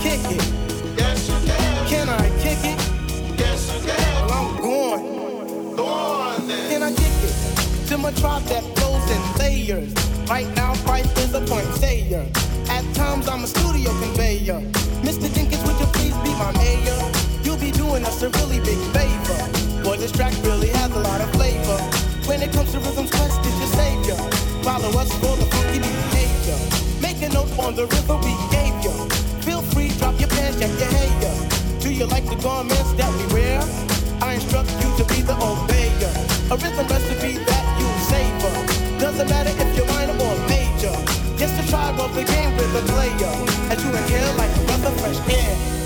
kick it? Yes, you can. Can I kick it? Yes, you can. Well, I'm going. Go on then. Can I kick it? To my tribe that flows in layers. Right now, Christ is a point sayer. At times, I'm a studio conveyor. Mr. Jenkins, would you please be my mayor? You'll be doing us a really big favor. Boy, this track really has a lot of flavor. When it comes to rhythms, Quest is your savior. Follow us for the funky behavior. Make a note on the rhythm we your pants, your hair. Do you like the garments that we wear? I instruct you to be the obeyer. A rhythm recipe that you savor. Doesn't matter if you're minor or major. Just the tribe of the game with a player. As you inhale like a breath of fresh air.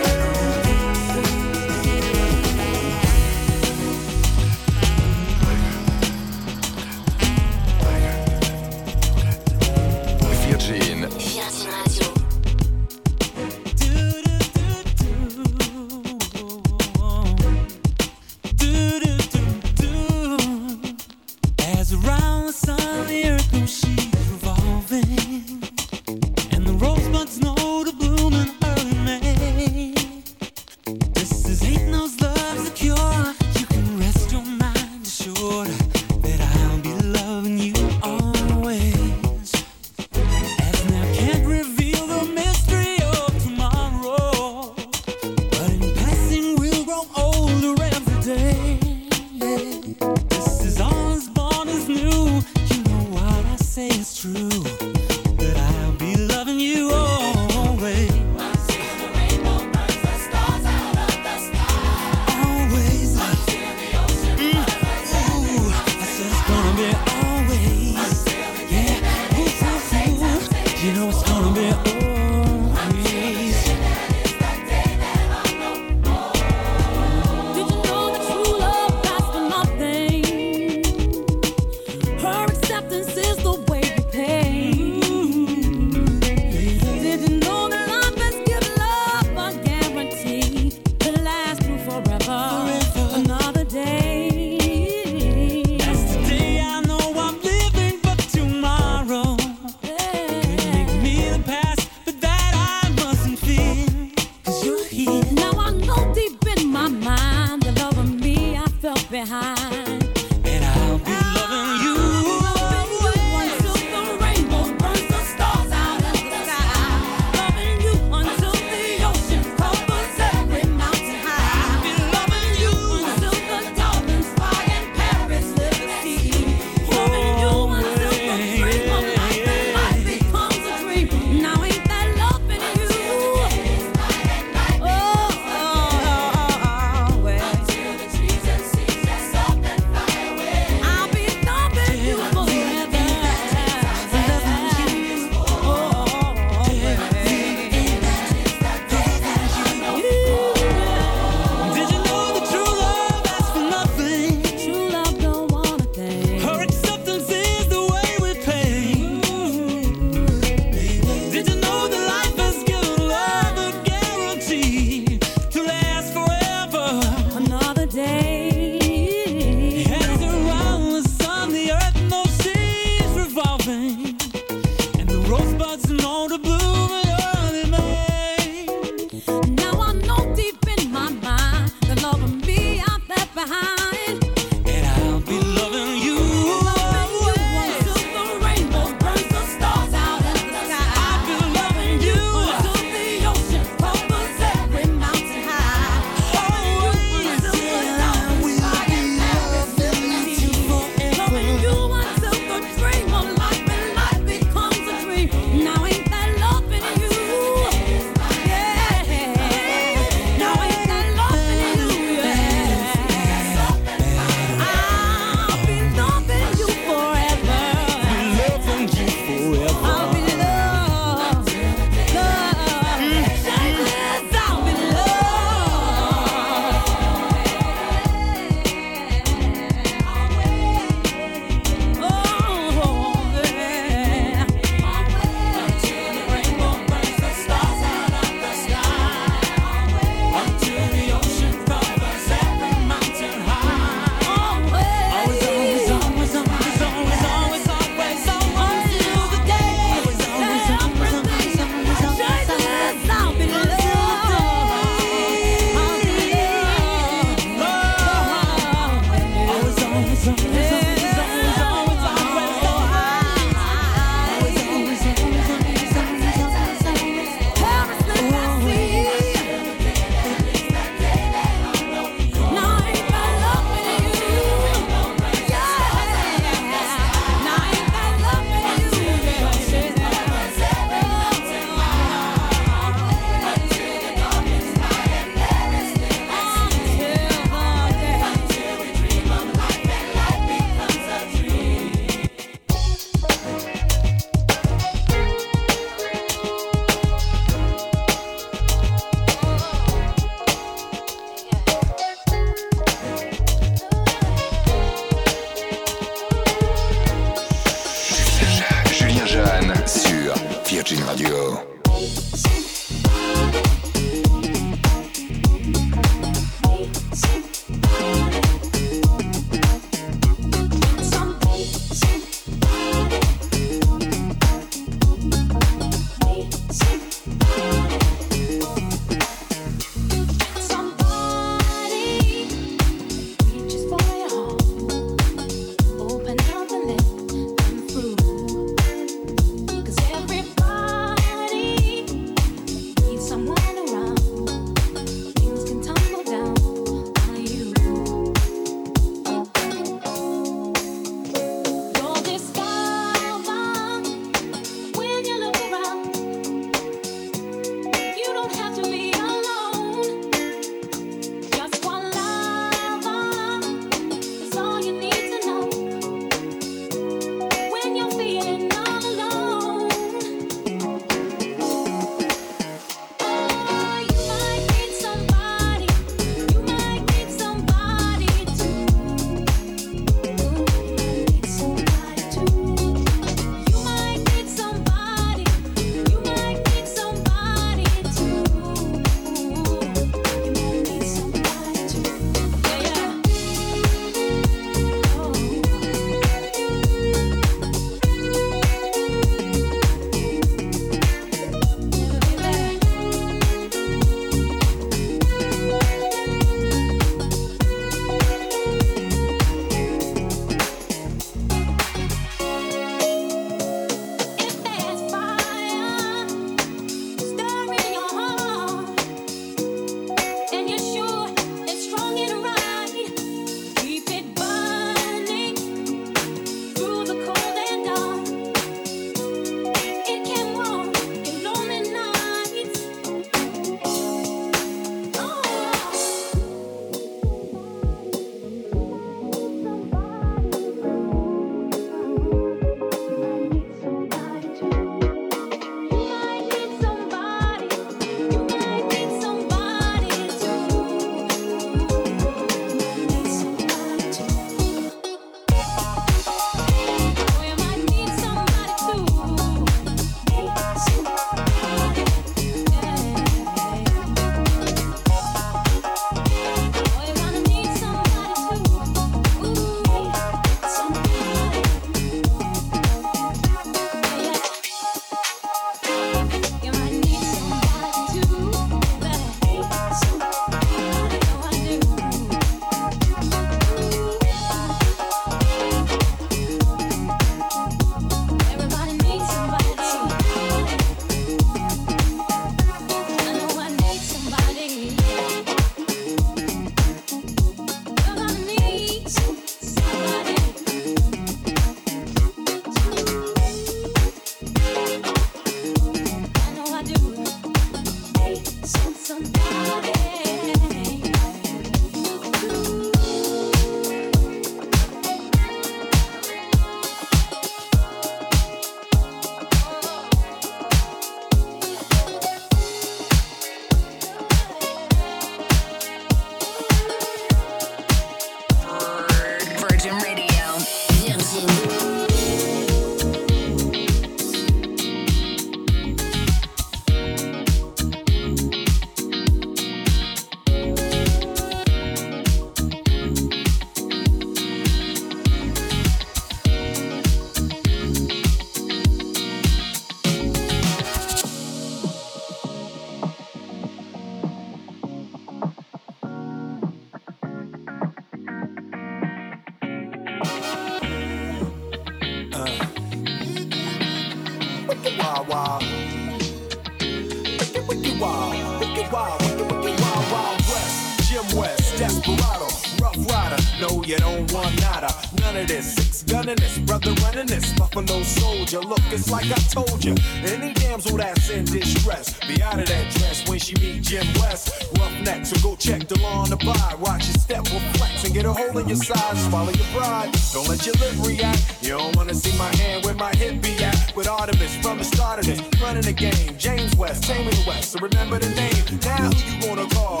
Desperado, Rough Rider. No, you don't want nada. None of this. Six gunning this, brother running this. Buffalo soldier. Look, it's like I told you. Any damsel that's in distress, be out of that dress when she meet Jim West. Roughneck, so go check the law on the by. Watch your step will flex and get a hole in your side. Swallow your pride. Don't let your lip react. You don't wanna see my hand where my hip be at. With Artemis from the start of this, running the game. James West, taming the West. So remember the name. Now who you gonna call?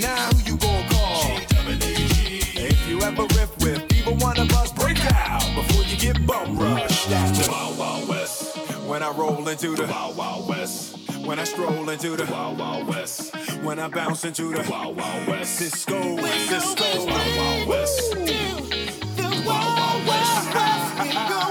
Now who you gonna call? If you ever get bum rushed. That's the Wild Wild West. When I roll into the Wild Wild West. When I stroll into the Wild Wild West. When I bounce into the Wild Wild West. Cisco, Cisco, Wild Wild West. Wild Wild West.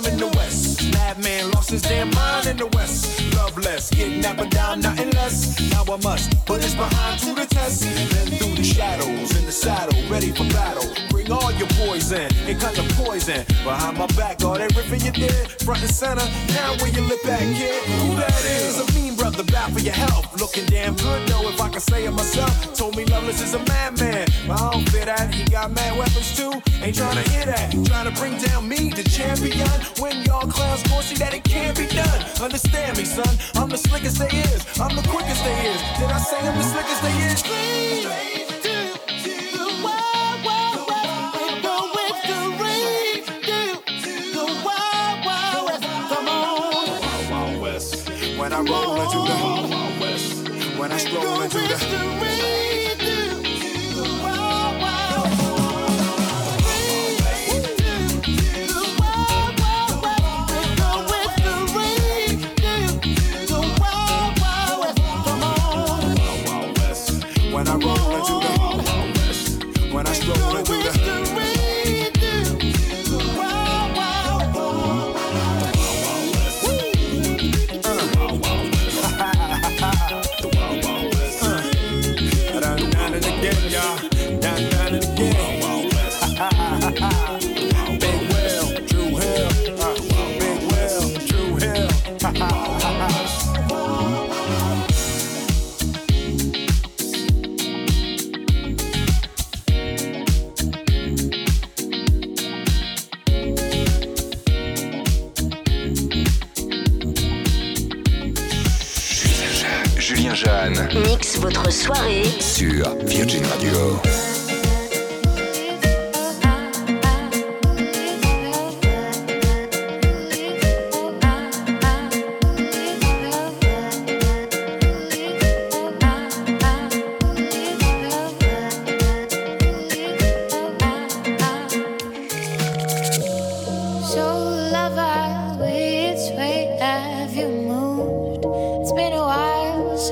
In the West, madman lost his damn mind in the West. Loveless, up and down, nothing less. Now I must put his behind to the test. Then through the shadows, in the saddle, ready for battle. Bring all your poison, it kind of poison. Behind my back, all that ripping you did, front and center. Now where you look back, kid? Who that is? A mean brother, bad for your health. Looking damn good, though, if I can say it myself. Told me Loveless is a madman. But I don't fit that. He got mad weapons too. Ain't trying to hear that. Trying to bring down me, the champion. When y'all clowns gon' see that it can't be. Understand me, son. I'm the slickest they is. I'm the quickest they is. Did I say I'm the slickest they is? Wild Wild West. When I roll into the Wild Wild West. When I stroll into the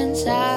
since our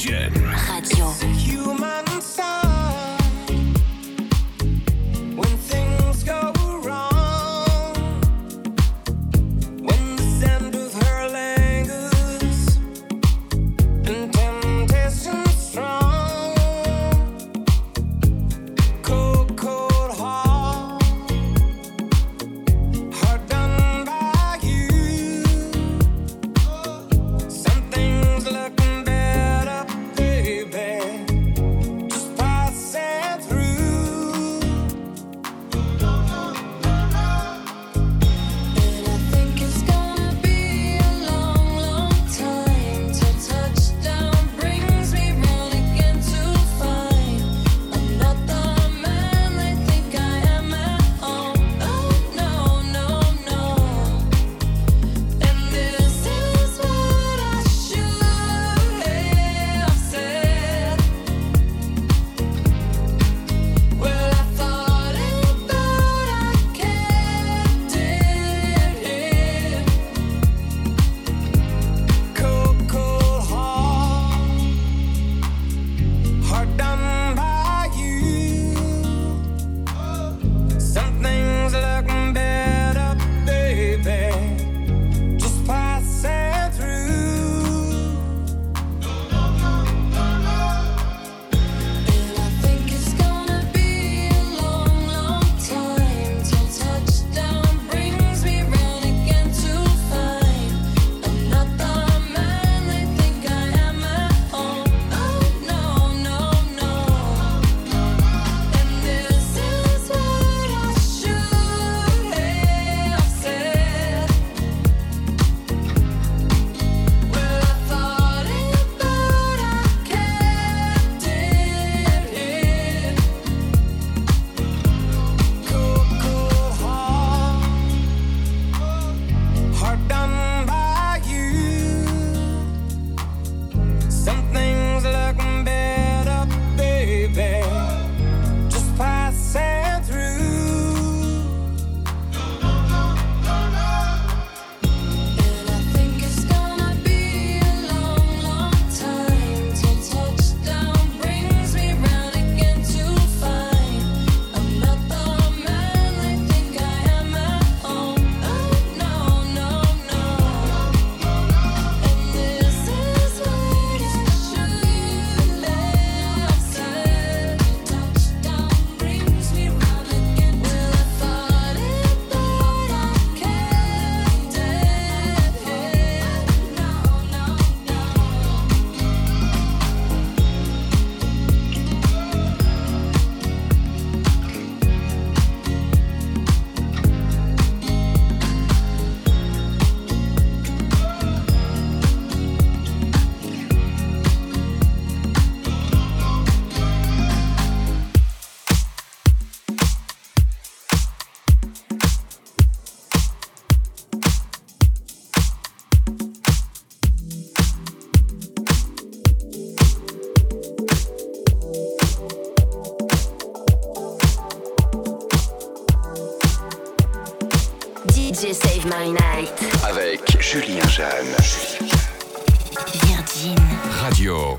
Vision. Avec Julien Jeanne. Virgin. Radio.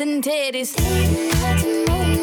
and titties.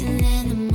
Dancing in the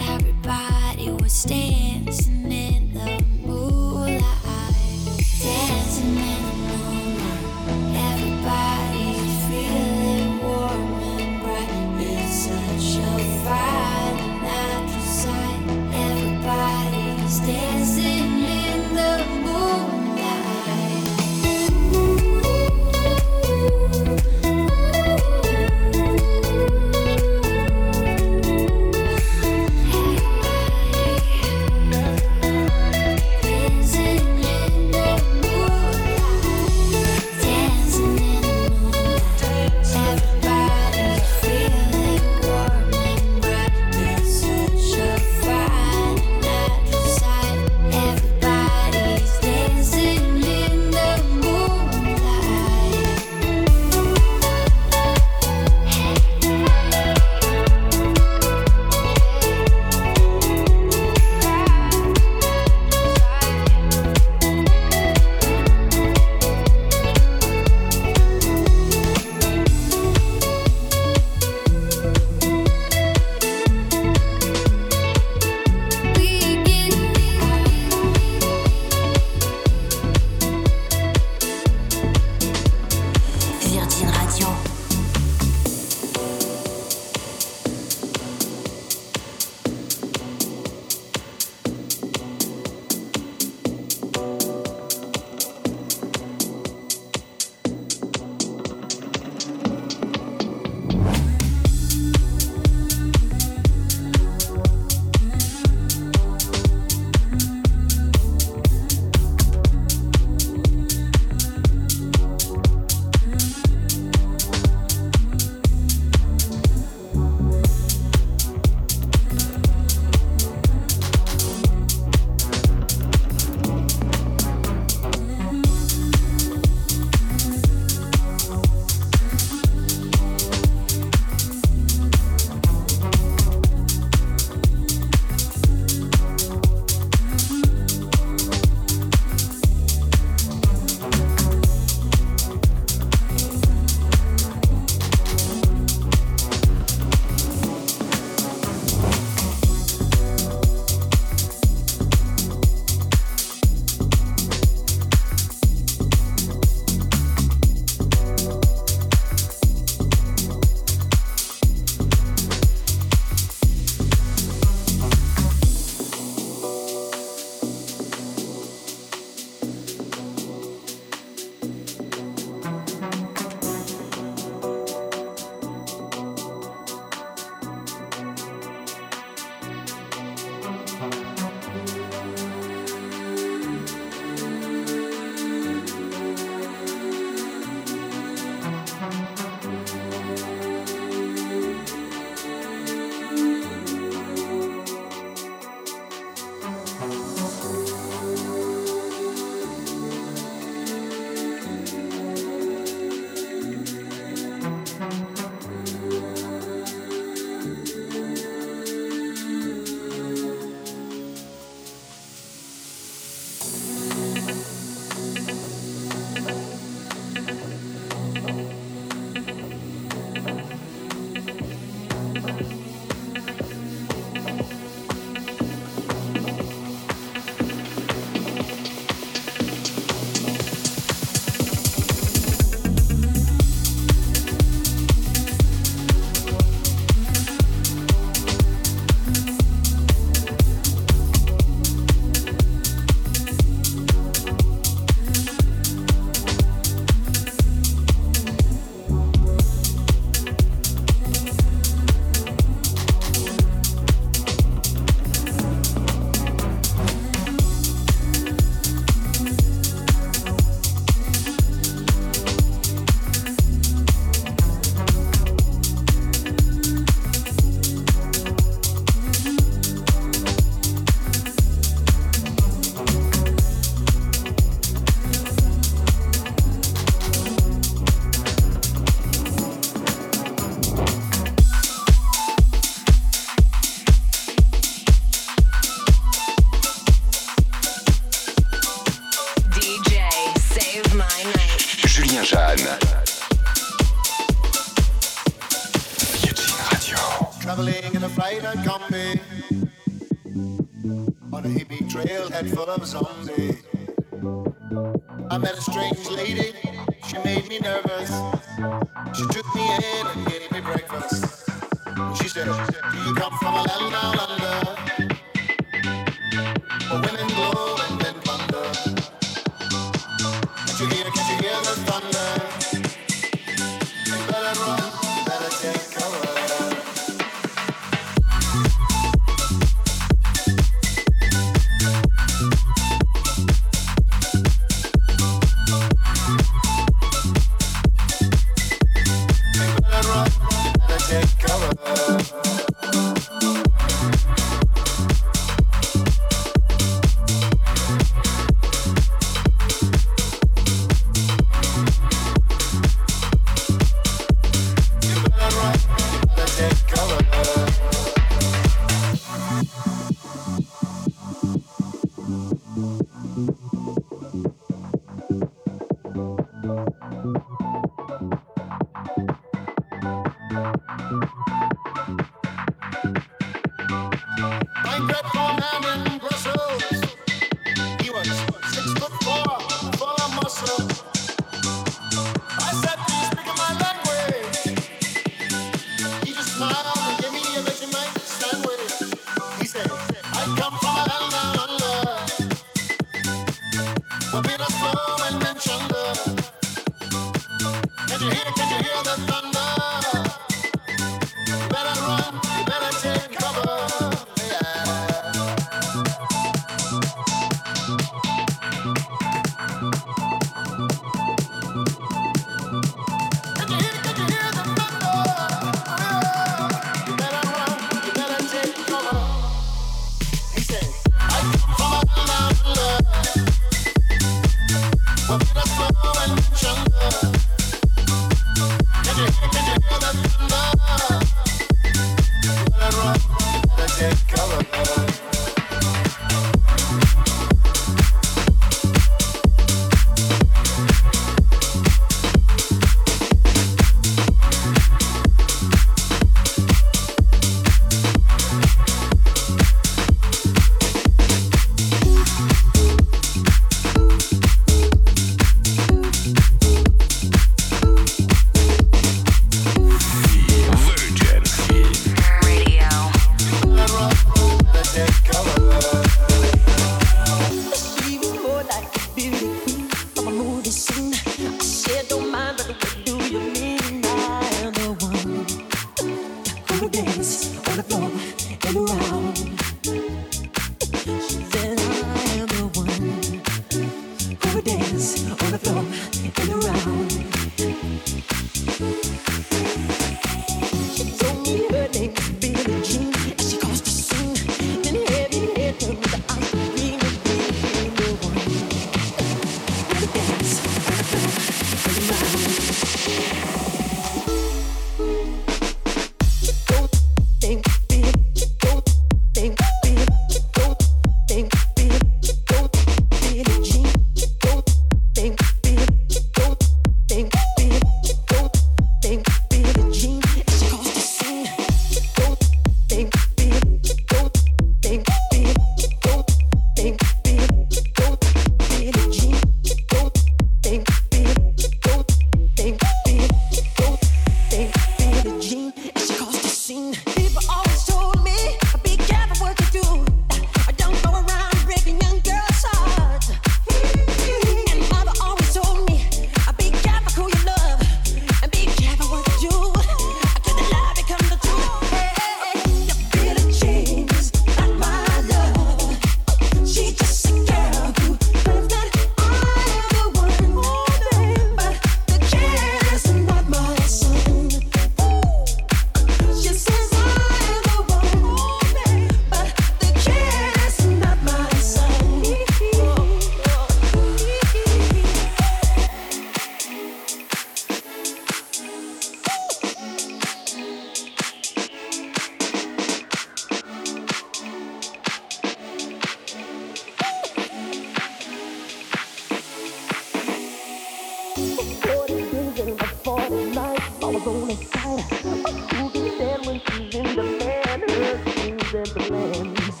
and plans.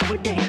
Every day.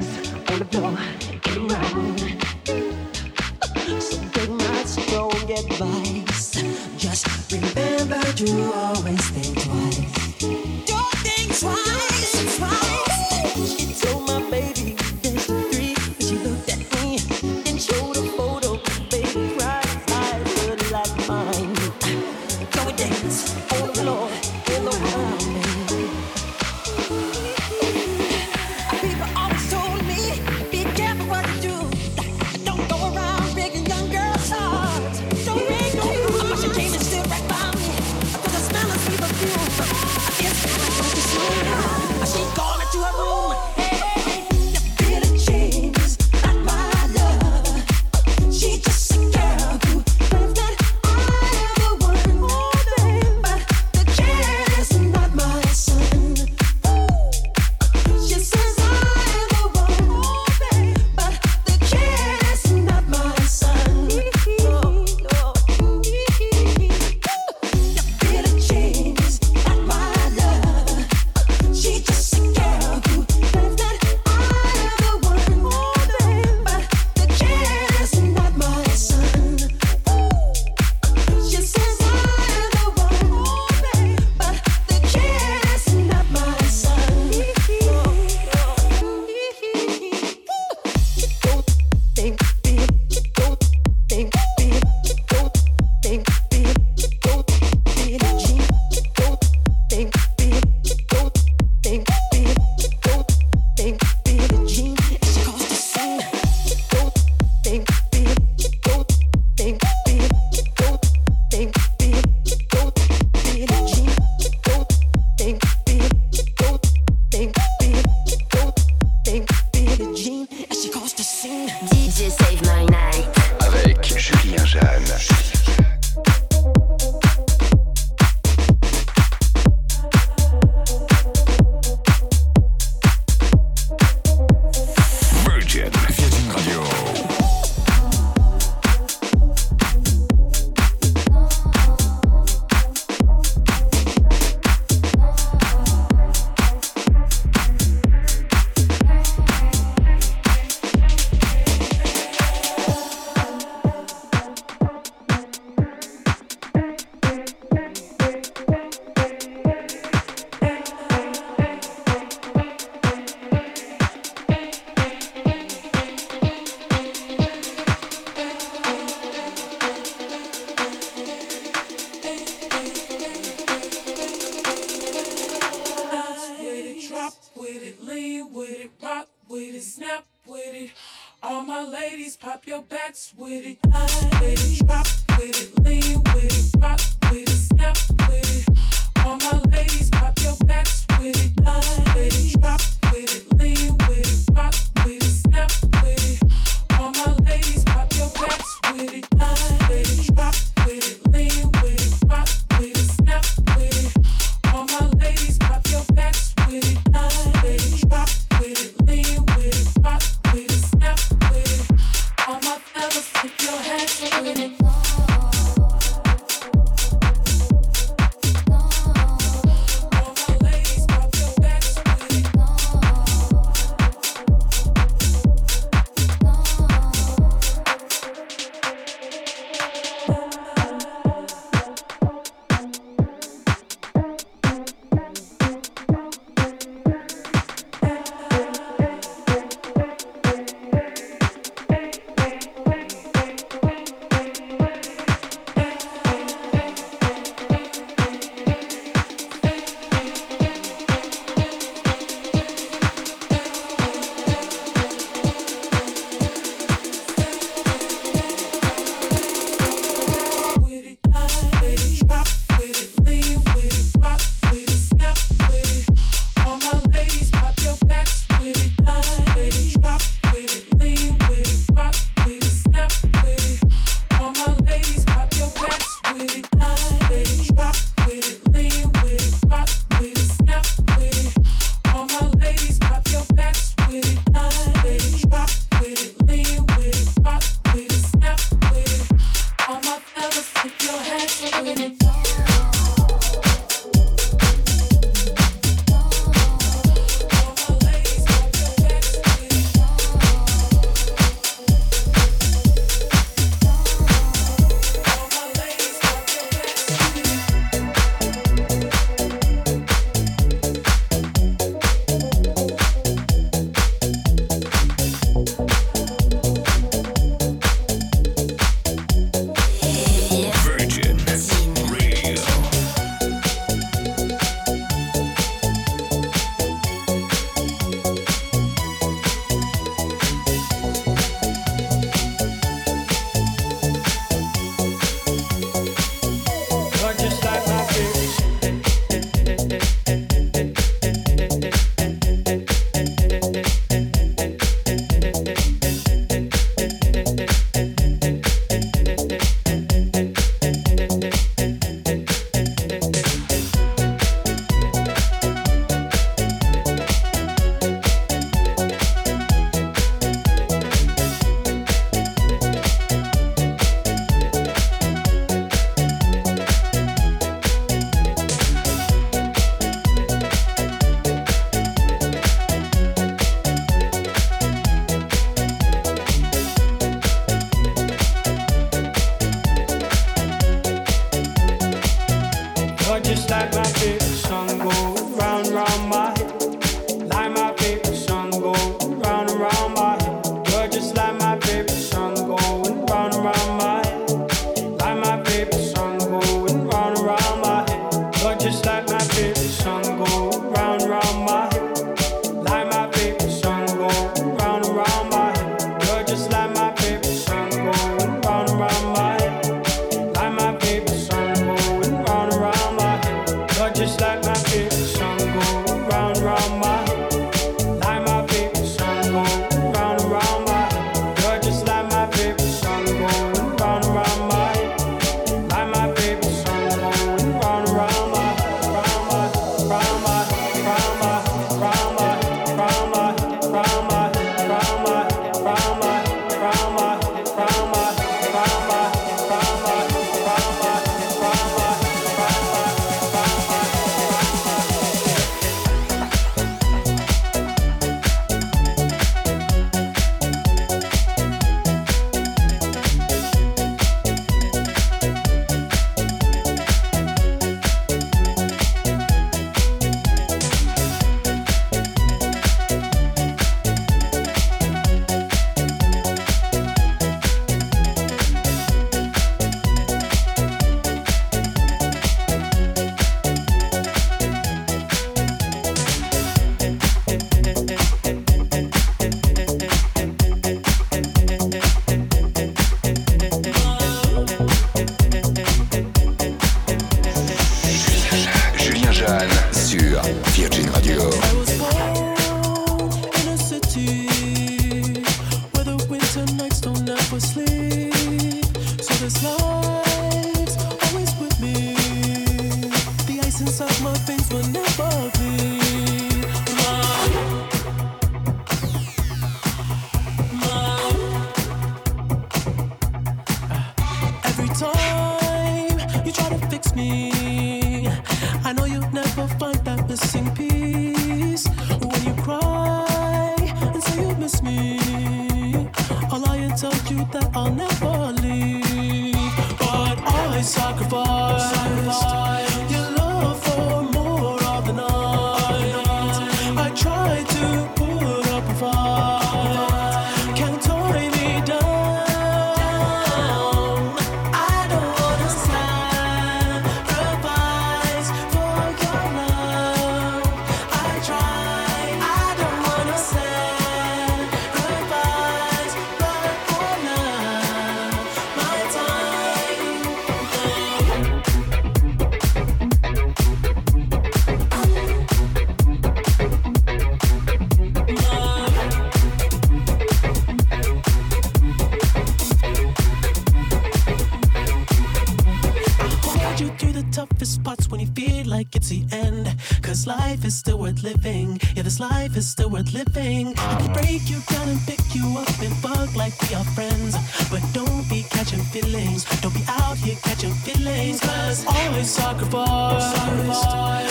Life is still worth living. I can break you down and pick you up and fuck like we are friends. But don't be catching feelings. Don't be out here catching feelings. Cause always sacrifice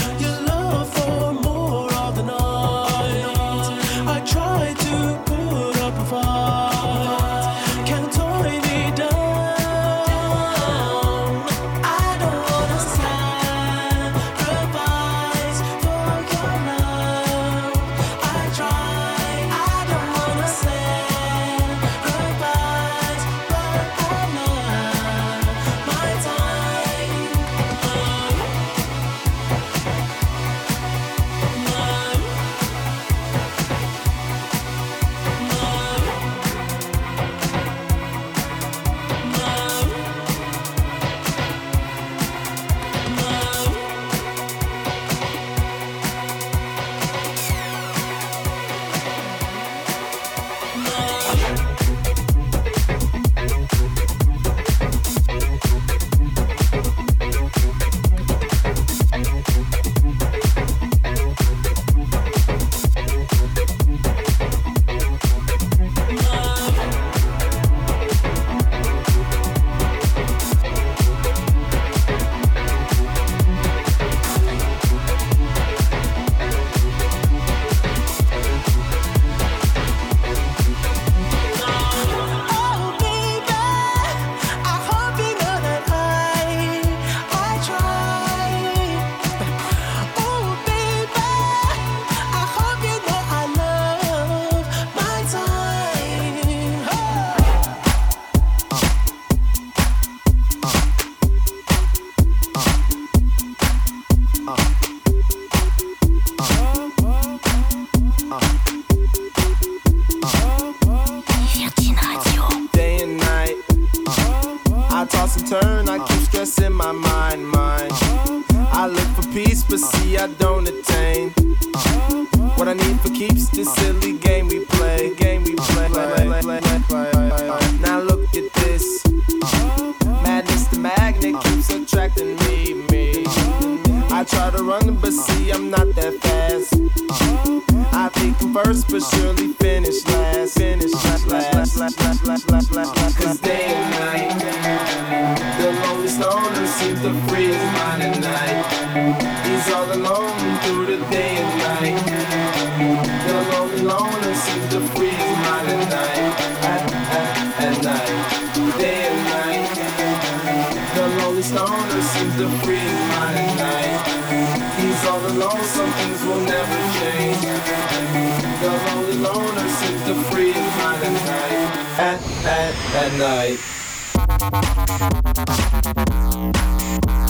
at, night.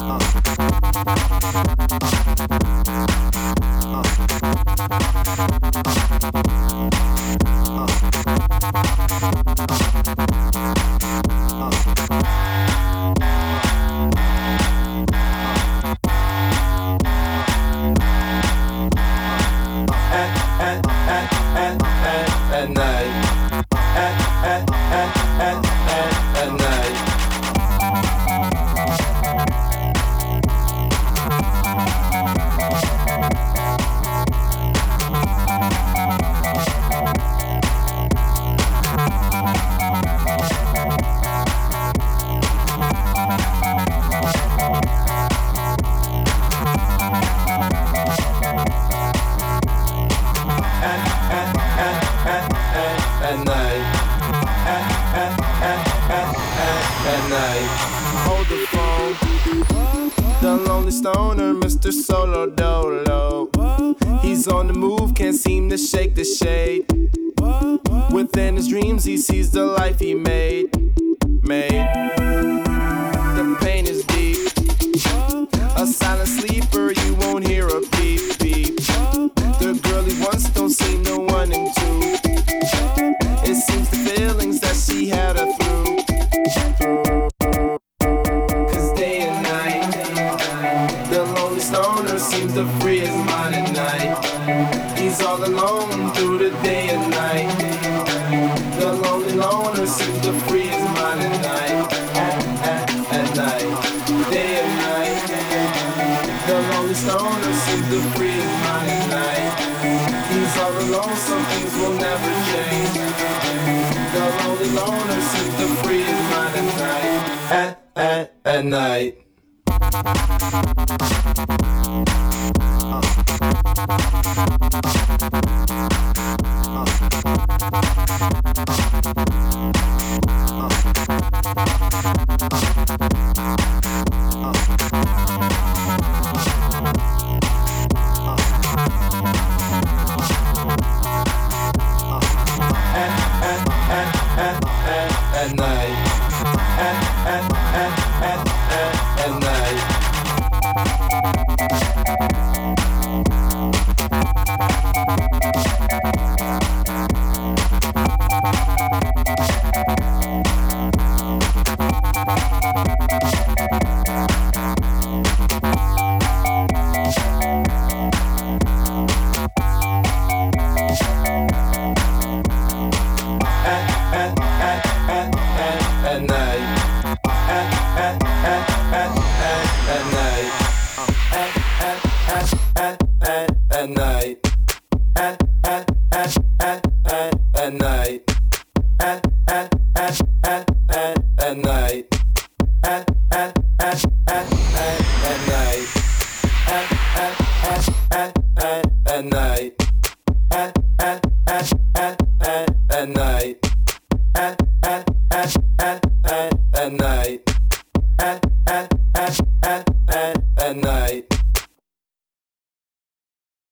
Uh. Uh. a lonely stoner, see the free mind night. He's all alone, some things will never change. The lonely loner, see the free mind at night. At, at, at night. Uh.